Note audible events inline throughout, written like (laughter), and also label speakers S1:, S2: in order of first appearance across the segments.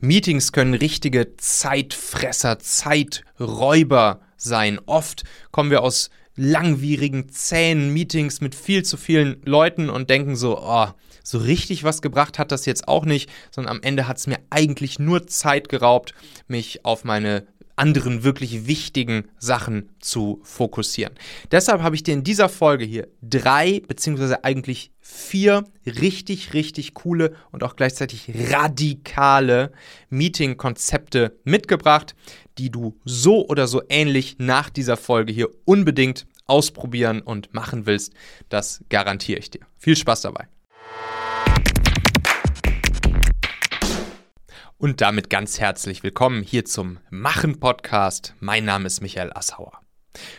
S1: Meetings können richtige Zeitfresser, Zeiträuber sein. Oft kommen wir aus langwierigen, zähen Meetings mit viel zu vielen Leuten und denken so, oh, so richtig was gebracht hat das jetzt auch nicht, sondern am Ende hat es mir eigentlich nur Zeit geraubt, mich auf meine anderen wirklich wichtigen Sachen zu fokussieren. Deshalb habe ich dir in dieser Folge hier drei, beziehungsweise eigentlich vier richtig, richtig coole und auch gleichzeitig radikale Meeting-Konzepte mitgebracht, die du so oder so ähnlich nach dieser Folge hier unbedingt ausprobieren und machen willst. Das garantiere ich dir. Viel Spaß dabei. Und damit ganz herzlich willkommen hier zum Machen Podcast. Mein Name ist Michael Assauer.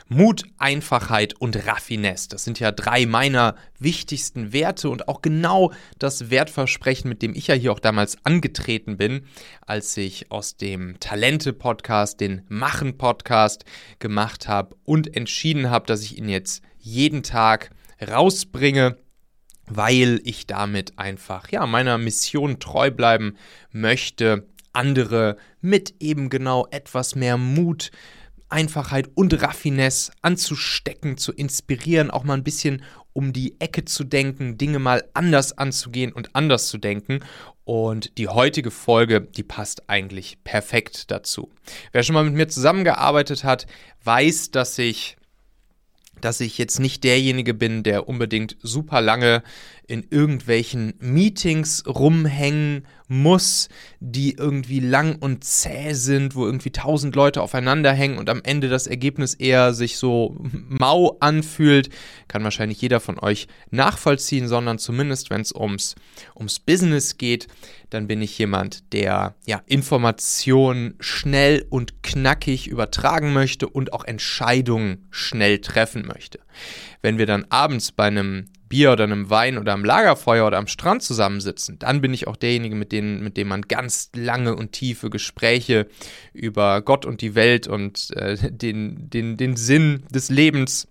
S1: Mut, Einfachheit und Raffinesse, das sind ja drei meiner wichtigsten Werte und auch genau das Wertversprechen, mit dem ich ja hier auch damals angetreten bin, als ich aus dem Talente-Podcast den Machen-Podcast gemacht habe und entschieden habe, dass ich ihn jetzt jeden Tag rausbringe weil ich damit einfach ja meiner Mission treu bleiben möchte, andere mit eben genau etwas mehr Mut, Einfachheit und Raffinesse anzustecken, zu inspirieren, auch mal ein bisschen um die Ecke zu denken, Dinge mal anders anzugehen und anders zu denken. Und die heutige Folge, die passt eigentlich perfekt dazu. Wer schon mal mit mir zusammengearbeitet hat, weiß, dass ich dass ich jetzt nicht derjenige bin, der unbedingt super lange in irgendwelchen Meetings rumhängen muss, die irgendwie lang und zäh sind, wo irgendwie tausend Leute aufeinander hängen und am Ende das Ergebnis eher sich so mau anfühlt, kann wahrscheinlich jeder von euch nachvollziehen, sondern zumindest wenn es ums, ums Business geht, dann bin ich jemand, der ja Informationen schnell und knackig übertragen möchte und auch Entscheidungen schnell treffen möchte. Wenn wir dann abends bei einem Bier oder einem Wein oder am Lagerfeuer oder am Strand zusammensitzen, dann bin ich auch derjenige, mit, denen, mit dem man ganz lange und tiefe Gespräche über Gott und die Welt und äh, den, den, den Sinn des Lebens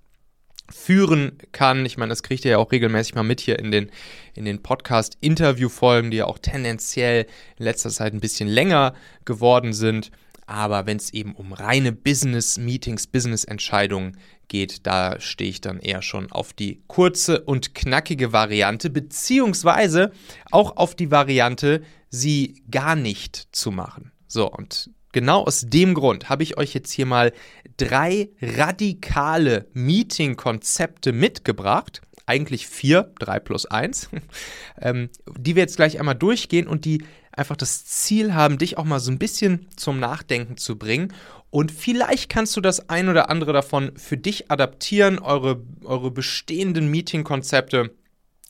S1: führen kann. Ich meine, das kriegt ihr ja auch regelmäßig mal mit hier in den, in den Podcast-Interview-Folgen, die ja auch tendenziell in letzter Zeit ein bisschen länger geworden sind. Aber wenn es eben um reine Business-Meetings, Business-Entscheidungen geht, da stehe ich dann eher schon auf die kurze und knackige Variante, beziehungsweise auch auf die Variante, sie gar nicht zu machen. So, und genau aus dem Grund habe ich euch jetzt hier mal drei radikale Meeting-Konzepte mitgebracht. Eigentlich vier, drei plus eins, (laughs) ähm, die wir jetzt gleich einmal durchgehen und die einfach das Ziel haben, dich auch mal so ein bisschen zum Nachdenken zu bringen und vielleicht kannst du das ein oder andere davon für dich adaptieren, eure, eure bestehenden Meeting-Konzepte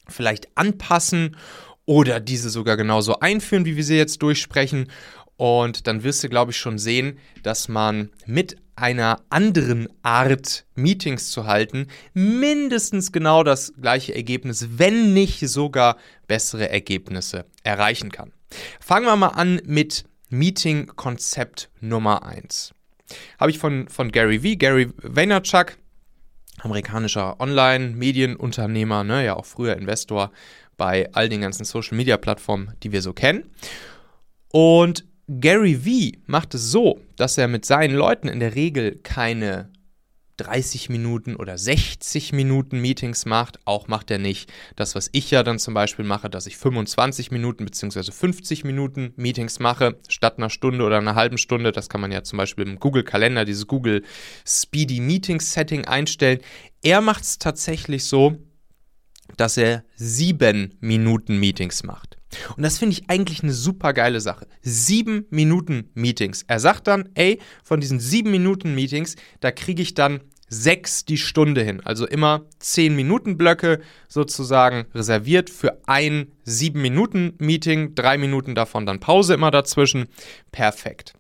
S1: vielleicht anpassen oder diese sogar genauso einführen, wie wir sie jetzt durchsprechen. Und dann wirst du, glaube ich, schon sehen, dass man mit einer anderen Art Meetings zu halten, mindestens genau das gleiche Ergebnis, wenn nicht sogar bessere Ergebnisse erreichen kann. Fangen wir mal an mit Meeting-Konzept Nummer 1. Habe ich von, von Gary V, Gary Vaynerchuk, amerikanischer Online-Medienunternehmer, ne, ja auch früher Investor bei all den ganzen Social-Media-Plattformen, die wir so kennen. Und Gary V macht es so, dass er mit seinen Leuten in der Regel keine 30 Minuten oder 60 Minuten Meetings macht. Auch macht er nicht das, was ich ja dann zum Beispiel mache, dass ich 25 Minuten bzw. 50 Minuten Meetings mache, statt einer Stunde oder einer halben Stunde. Das kann man ja zum Beispiel im Google-Kalender, dieses Google Speedy Meetings Setting einstellen. Er macht es tatsächlich so, dass er sieben Minuten Meetings macht. Und das finde ich eigentlich eine super geile Sache. Sieben Minuten Meetings. Er sagt dann, ey, von diesen sieben Minuten Meetings, da kriege ich dann sechs die Stunde hin. Also immer zehn Minuten Blöcke sozusagen reserviert für ein sieben Minuten Meeting. Drei Minuten davon dann Pause immer dazwischen. Perfekt.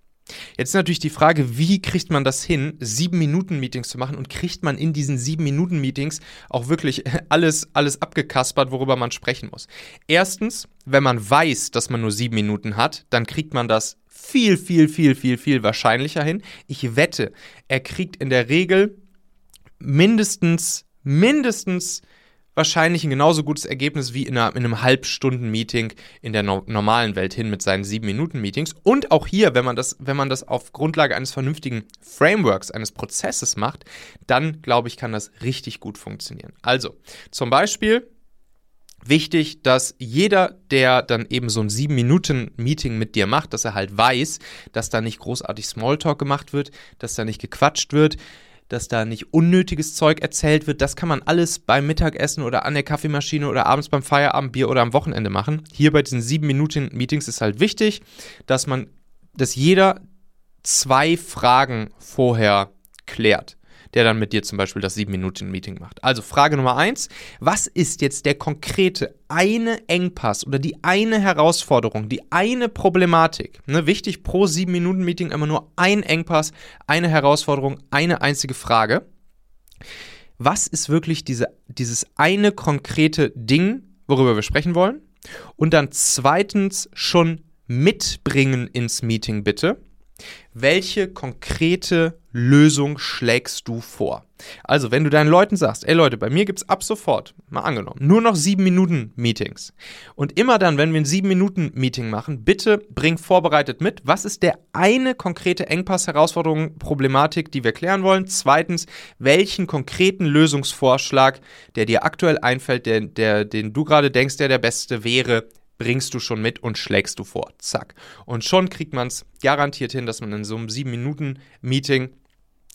S1: Jetzt ist natürlich die Frage, wie kriegt man das hin, sieben Minuten Meetings zu machen und kriegt man in diesen sieben Minuten Meetings auch wirklich (laughs) alles, alles abgekaspert, worüber man sprechen muss. Erstens, wenn man weiß, dass man nur sieben Minuten hat, dann kriegt man das viel, viel, viel, viel, viel wahrscheinlicher hin. Ich wette, er kriegt in der Regel mindestens, mindestens wahrscheinlich ein genauso gutes Ergebnis wie in, einer, in einem Halbstunden-Meeting in der no normalen Welt hin mit seinen 7-Minuten-Meetings. Und auch hier, wenn man, das, wenn man das auf Grundlage eines vernünftigen Frameworks, eines Prozesses macht, dann glaube ich, kann das richtig gut funktionieren. Also, zum Beispiel wichtig, dass jeder, der dann eben so ein 7-Minuten-Meeting mit dir macht, dass er halt weiß, dass da nicht großartig Smalltalk gemacht wird, dass da nicht gequatscht wird, dass da nicht unnötiges Zeug erzählt wird. Das kann man alles beim Mittagessen oder an der Kaffeemaschine oder abends beim Feierabendbier oder am Wochenende machen. Hier bei diesen 7-Minuten-Meetings ist halt wichtig, dass man, dass jeder zwei Fragen vorher klärt der dann mit dir zum Beispiel das 7-Minuten-Meeting macht. Also Frage Nummer 1, was ist jetzt der konkrete eine Engpass oder die eine Herausforderung, die eine Problematik? Ne, wichtig pro 7-Minuten-Meeting immer nur ein Engpass, eine Herausforderung, eine einzige Frage. Was ist wirklich diese, dieses eine konkrete Ding, worüber wir sprechen wollen? Und dann zweitens schon mitbringen ins Meeting bitte. Welche konkrete Lösung schlägst du vor? Also, wenn du deinen Leuten sagst, ey Leute, bei mir gibt es ab sofort, mal angenommen, nur noch sieben Minuten Meetings. Und immer dann, wenn wir ein sieben Minuten Meeting machen, bitte bring vorbereitet mit, was ist der eine konkrete Engpass, Herausforderung, Problematik, die wir klären wollen? Zweitens, welchen konkreten Lösungsvorschlag, der dir aktuell einfällt, der, der, den du gerade denkst, der der beste wäre, bringst du schon mit und schlägst du vor. Zack. Und schon kriegt man es garantiert hin, dass man in so einem 7-Minuten-Meeting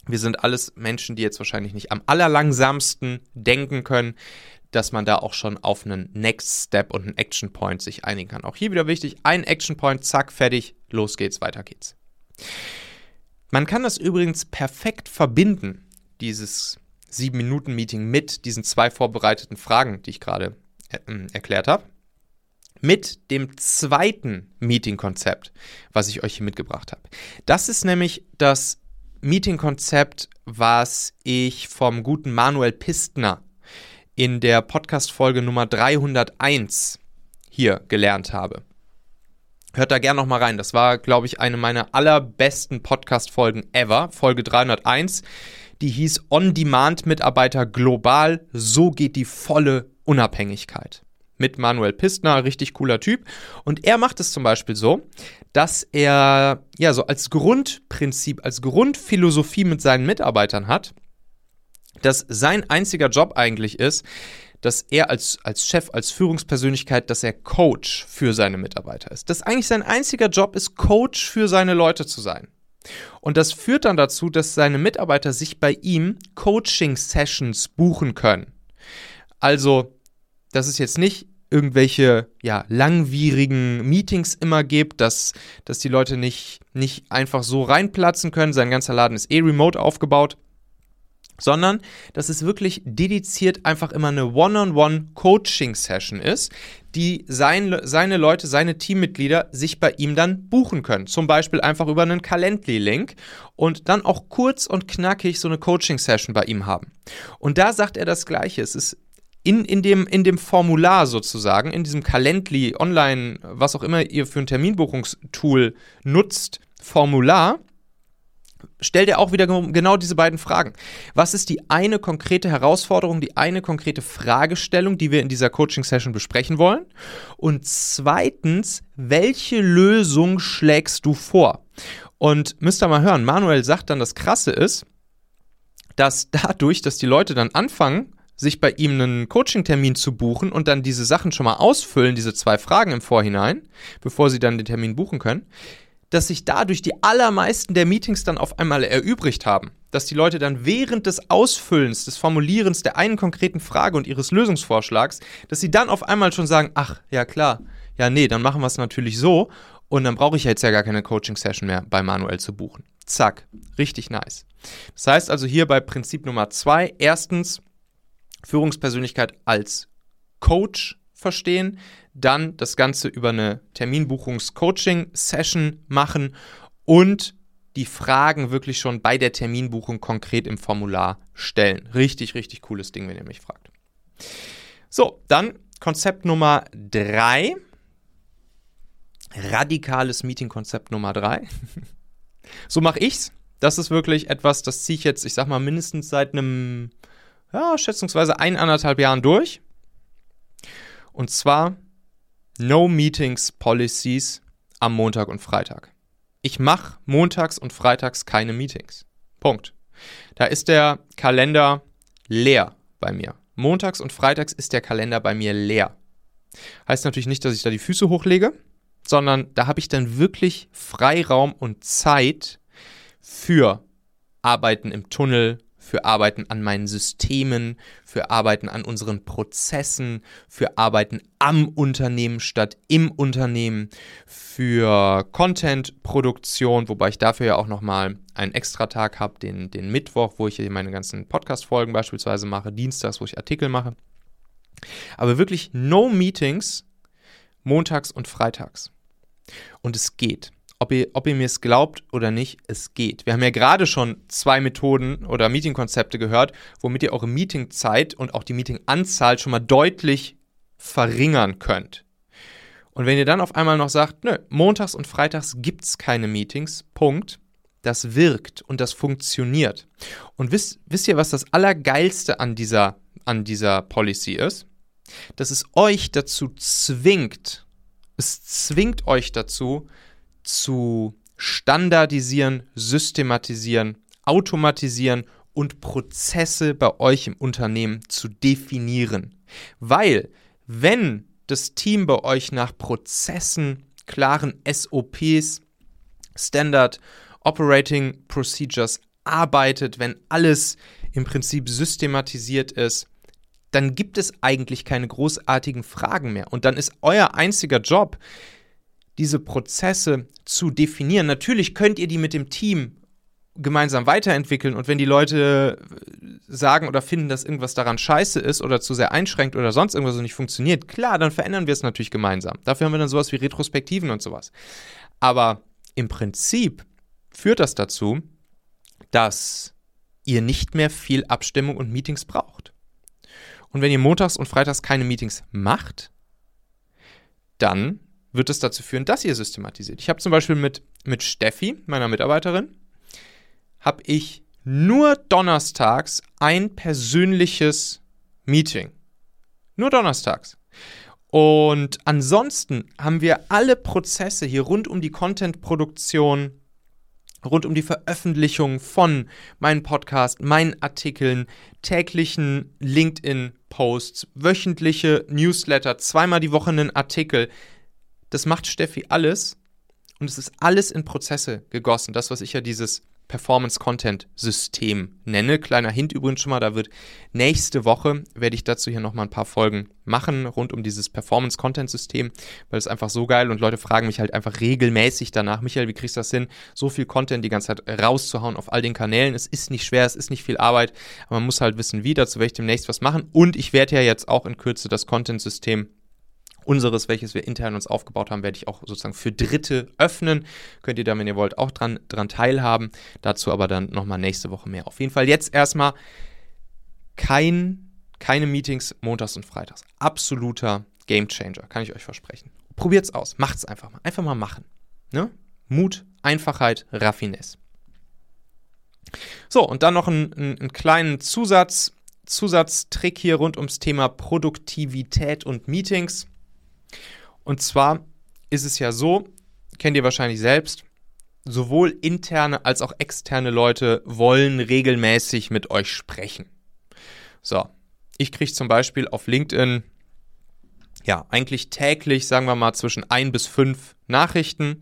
S1: wir sind alles Menschen, die jetzt wahrscheinlich nicht am allerlangsamsten denken können, dass man da auch schon auf einen Next Step und einen Action Point sich einigen kann. Auch hier wieder wichtig, ein Action Point, zack, fertig, los geht's, weiter geht's. Man kann das übrigens perfekt verbinden, dieses 7-Minuten-Meeting mit diesen zwei vorbereiteten Fragen, die ich gerade äh, erklärt habe mit dem zweiten Meeting-Konzept, was ich euch hier mitgebracht habe. Das ist nämlich das Meeting-Konzept, was ich vom guten Manuel Pistner in der Podcast-Folge Nummer 301 hier gelernt habe. Hört da gerne nochmal rein. Das war, glaube ich, eine meiner allerbesten Podcast-Folgen ever. Folge 301. Die hieß On-Demand-Mitarbeiter global. So geht die volle Unabhängigkeit mit Manuel Pistner, richtig cooler Typ. Und er macht es zum Beispiel so, dass er ja so als Grundprinzip, als Grundphilosophie mit seinen Mitarbeitern hat, dass sein einziger Job eigentlich ist, dass er als, als Chef, als Führungspersönlichkeit, dass er Coach für seine Mitarbeiter ist. Dass eigentlich sein einziger Job ist, Coach für seine Leute zu sein. Und das führt dann dazu, dass seine Mitarbeiter sich bei ihm Coaching-Sessions buchen können. Also dass es jetzt nicht irgendwelche ja, langwierigen Meetings immer gibt, dass, dass die Leute nicht, nicht einfach so reinplatzen können. Sein ganzer Laden ist eh remote aufgebaut. Sondern, dass es wirklich dediziert einfach immer eine One-on-One-Coaching-Session ist, die sein, seine Leute, seine Teammitglieder sich bei ihm dann buchen können. Zum Beispiel einfach über einen Calendly-Link und dann auch kurz und knackig so eine Coaching-Session bei ihm haben. Und da sagt er das Gleiche. Es ist in, in, dem, in dem Formular sozusagen, in diesem Calendly, online, was auch immer ihr für ein Terminbuchungstool nutzt, Formular, stellt er auch wieder genau diese beiden Fragen. Was ist die eine konkrete Herausforderung, die eine konkrete Fragestellung, die wir in dieser Coaching-Session besprechen wollen? Und zweitens, welche Lösung schlägst du vor? Und müsst ihr mal hören, Manuel sagt dann, das Krasse ist, dass dadurch, dass die Leute dann anfangen, sich bei ihm einen Coaching-Termin zu buchen und dann diese Sachen schon mal ausfüllen, diese zwei Fragen im Vorhinein, bevor sie dann den Termin buchen können, dass sich dadurch die allermeisten der Meetings dann auf einmal erübrigt haben. Dass die Leute dann während des Ausfüllens, des Formulierens der einen konkreten Frage und ihres Lösungsvorschlags, dass sie dann auf einmal schon sagen, ach, ja klar, ja nee, dann machen wir es natürlich so und dann brauche ich jetzt ja gar keine Coaching-Session mehr bei Manuel zu buchen. Zack, richtig nice. Das heißt also hier bei Prinzip Nummer zwei, erstens, Führungspersönlichkeit als Coach verstehen, dann das Ganze über eine Terminbuchungs-Coaching-Session machen und die Fragen wirklich schon bei der Terminbuchung konkret im Formular stellen. Richtig, richtig cooles Ding, wenn ihr mich fragt. So, dann Konzept Nummer drei. Radikales Meeting-Konzept Nummer drei. (laughs) so mache ich's. Das ist wirklich etwas, das ziehe ich jetzt, ich sag mal, mindestens seit einem ja, schätzungsweise eineinhalb Jahren durch. Und zwar No Meetings Policies am Montag und Freitag. Ich mache montags und freitags keine Meetings. Punkt. Da ist der Kalender leer bei mir. Montags und freitags ist der Kalender bei mir leer. Heißt natürlich nicht, dass ich da die Füße hochlege, sondern da habe ich dann wirklich Freiraum und Zeit für Arbeiten im Tunnel, für Arbeiten an meinen Systemen, für Arbeiten an unseren Prozessen, für Arbeiten am Unternehmen statt im Unternehmen, für Content-Produktion, wobei ich dafür ja auch nochmal einen Extratag habe, den, den Mittwoch, wo ich hier meine ganzen Podcast-Folgen beispielsweise mache, Dienstags, wo ich Artikel mache. Aber wirklich no Meetings montags und freitags. Und es geht ob ihr, ob ihr mir es glaubt oder nicht, es geht. Wir haben ja gerade schon zwei Methoden oder Meetingkonzepte gehört, womit ihr eure Meetingzeit und auch die Meetinganzahl schon mal deutlich verringern könnt. Und wenn ihr dann auf einmal noch sagt, nö, montags und freitags gibt es keine Meetings, Punkt, das wirkt und das funktioniert. Und wisst, wisst ihr, was das Allergeilste an dieser, an dieser Policy ist? Dass es euch dazu zwingt, es zwingt euch dazu, zu standardisieren, systematisieren, automatisieren und Prozesse bei euch im Unternehmen zu definieren. Weil, wenn das Team bei euch nach Prozessen, klaren SOPs, Standard Operating Procedures arbeitet, wenn alles im Prinzip systematisiert ist, dann gibt es eigentlich keine großartigen Fragen mehr. Und dann ist euer einziger Job, diese Prozesse zu definieren. Natürlich könnt ihr die mit dem Team gemeinsam weiterentwickeln und wenn die Leute äh, sagen oder finden, dass irgendwas daran scheiße ist oder zu sehr einschränkt oder sonst irgendwas so nicht funktioniert, klar, dann verändern wir es natürlich gemeinsam. Dafür haben wir dann sowas wie Retrospektiven und sowas. Aber im Prinzip führt das dazu, dass ihr nicht mehr viel Abstimmung und Meetings braucht. Und wenn ihr montags und freitags keine Meetings macht, dann wird es dazu führen, dass ihr systematisiert. Ich habe zum Beispiel mit, mit Steffi, meiner Mitarbeiterin, habe ich nur donnerstags ein persönliches Meeting. Nur donnerstags. Und ansonsten haben wir alle Prozesse hier rund um die Content-Produktion, rund um die Veröffentlichung von meinem Podcast, meinen Artikeln, täglichen LinkedIn-Posts, wöchentliche Newsletter, zweimal die Woche einen Artikel, das macht Steffi alles und es ist alles in Prozesse gegossen. Das, was ich ja dieses Performance-Content-System nenne. Kleiner Hint übrigens schon mal, da wird nächste Woche, werde ich dazu hier nochmal ein paar Folgen machen, rund um dieses Performance-Content-System, weil es einfach so geil und Leute fragen mich halt einfach regelmäßig danach, Michael, wie kriegst du das hin, so viel Content die ganze Zeit rauszuhauen auf all den Kanälen. Es ist nicht schwer, es ist nicht viel Arbeit, aber man muss halt wissen, wie, dazu werde ich demnächst was machen und ich werde ja jetzt auch in Kürze das Content-System Unseres, welches wir intern uns aufgebaut haben, werde ich auch sozusagen für Dritte öffnen. Könnt ihr da, wenn ihr wollt, auch dran, dran teilhaben. Dazu aber dann nochmal nächste Woche mehr. Auf jeden Fall jetzt erstmal kein, keine Meetings montags und freitags. Absoluter Gamechanger, kann ich euch versprechen. Probiert's aus, macht's einfach mal. Einfach mal machen. Ne? Mut, Einfachheit, Raffinesse. So, und dann noch einen, einen kleinen Zusatz, Zusatztrick hier rund ums Thema Produktivität und Meetings. Und zwar ist es ja so, kennt ihr wahrscheinlich selbst, sowohl interne als auch externe Leute wollen regelmäßig mit euch sprechen. So, ich kriege zum Beispiel auf LinkedIn ja eigentlich täglich, sagen wir mal, zwischen ein bis fünf Nachrichten,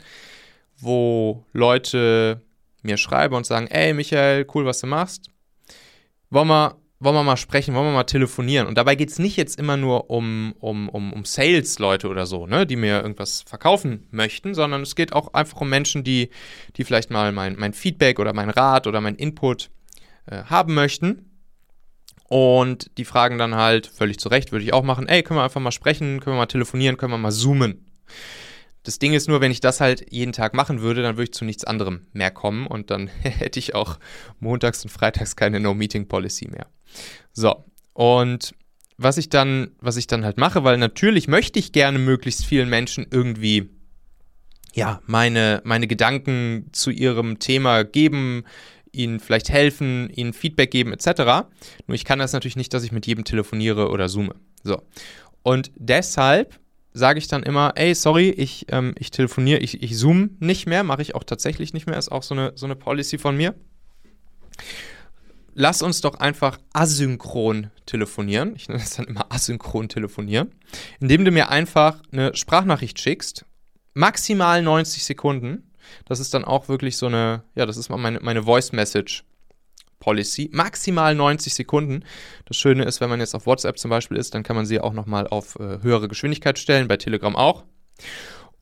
S1: wo Leute mir schreiben und sagen, ey Michael, cool, was du machst. Wollen wir wollen wir mal sprechen, wollen wir mal telefonieren. Und dabei geht es nicht jetzt immer nur um, um, um, um Sales-Leute oder so, ne, die mir irgendwas verkaufen möchten, sondern es geht auch einfach um Menschen, die, die vielleicht mal mein, mein Feedback oder mein Rat oder mein Input äh, haben möchten. Und die fragen dann halt, völlig zu Recht, würde ich auch machen, ey, können wir einfach mal sprechen, können wir mal telefonieren, können wir mal zoomen. Das Ding ist nur, wenn ich das halt jeden Tag machen würde, dann würde ich zu nichts anderem mehr kommen und dann (laughs) hätte ich auch montags und freitags keine No-Meeting-Policy mehr. So, und was ich dann, was ich dann halt mache, weil natürlich möchte ich gerne möglichst vielen Menschen irgendwie ja, meine, meine Gedanken zu ihrem Thema geben, ihnen vielleicht helfen, ihnen Feedback geben, etc. Nur ich kann das natürlich nicht, dass ich mit jedem telefoniere oder zoome. So. Und deshalb sage ich dann immer, ey, sorry, ich, ähm, ich telefoniere, ich, ich zoom nicht mehr, mache ich auch tatsächlich nicht mehr, ist auch so eine, so eine Policy von mir. Lass uns doch einfach asynchron telefonieren. Ich nenne das dann immer asynchron telefonieren. Indem du mir einfach eine Sprachnachricht schickst, maximal 90 Sekunden. Das ist dann auch wirklich so eine, ja, das ist mal meine, meine Voice Message Policy. Maximal 90 Sekunden. Das Schöne ist, wenn man jetzt auf WhatsApp zum Beispiel ist, dann kann man sie auch nochmal auf äh, höhere Geschwindigkeit stellen, bei Telegram auch.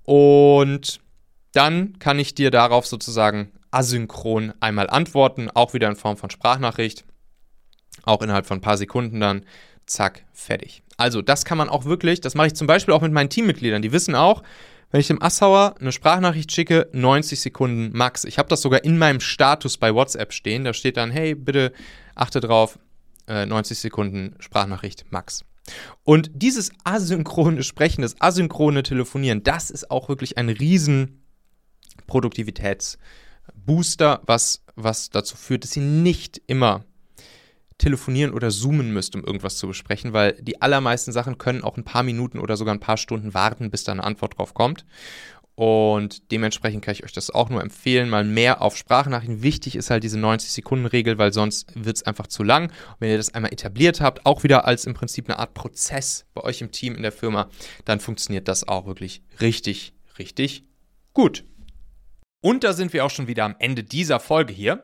S1: Und dann kann ich dir darauf sozusagen asynchron einmal antworten, auch wieder in Form von Sprachnachricht. Auch innerhalb von ein paar Sekunden dann, zack, fertig. Also das kann man auch wirklich, das mache ich zum Beispiel auch mit meinen Teammitgliedern. Die wissen auch, wenn ich dem Assauer eine Sprachnachricht schicke, 90 Sekunden max. Ich habe das sogar in meinem Status bei WhatsApp stehen. Da steht dann, hey, bitte achte drauf, äh, 90 Sekunden Sprachnachricht max. Und dieses asynchrone Sprechen, das asynchrone Telefonieren, das ist auch wirklich ein riesen Produktivitätsbooster, was, was dazu führt, dass sie nicht immer telefonieren oder zoomen müsst, um irgendwas zu besprechen, weil die allermeisten Sachen können auch ein paar Minuten oder sogar ein paar Stunden warten, bis da eine Antwort drauf kommt. Und dementsprechend kann ich euch das auch nur empfehlen, mal mehr auf Sprachnachrichten. Wichtig ist halt diese 90-Sekunden-Regel, weil sonst wird es einfach zu lang. Und wenn ihr das einmal etabliert habt, auch wieder als im Prinzip eine Art Prozess bei euch im Team, in der Firma, dann funktioniert das auch wirklich richtig, richtig gut. Und da sind wir auch schon wieder am Ende dieser Folge hier.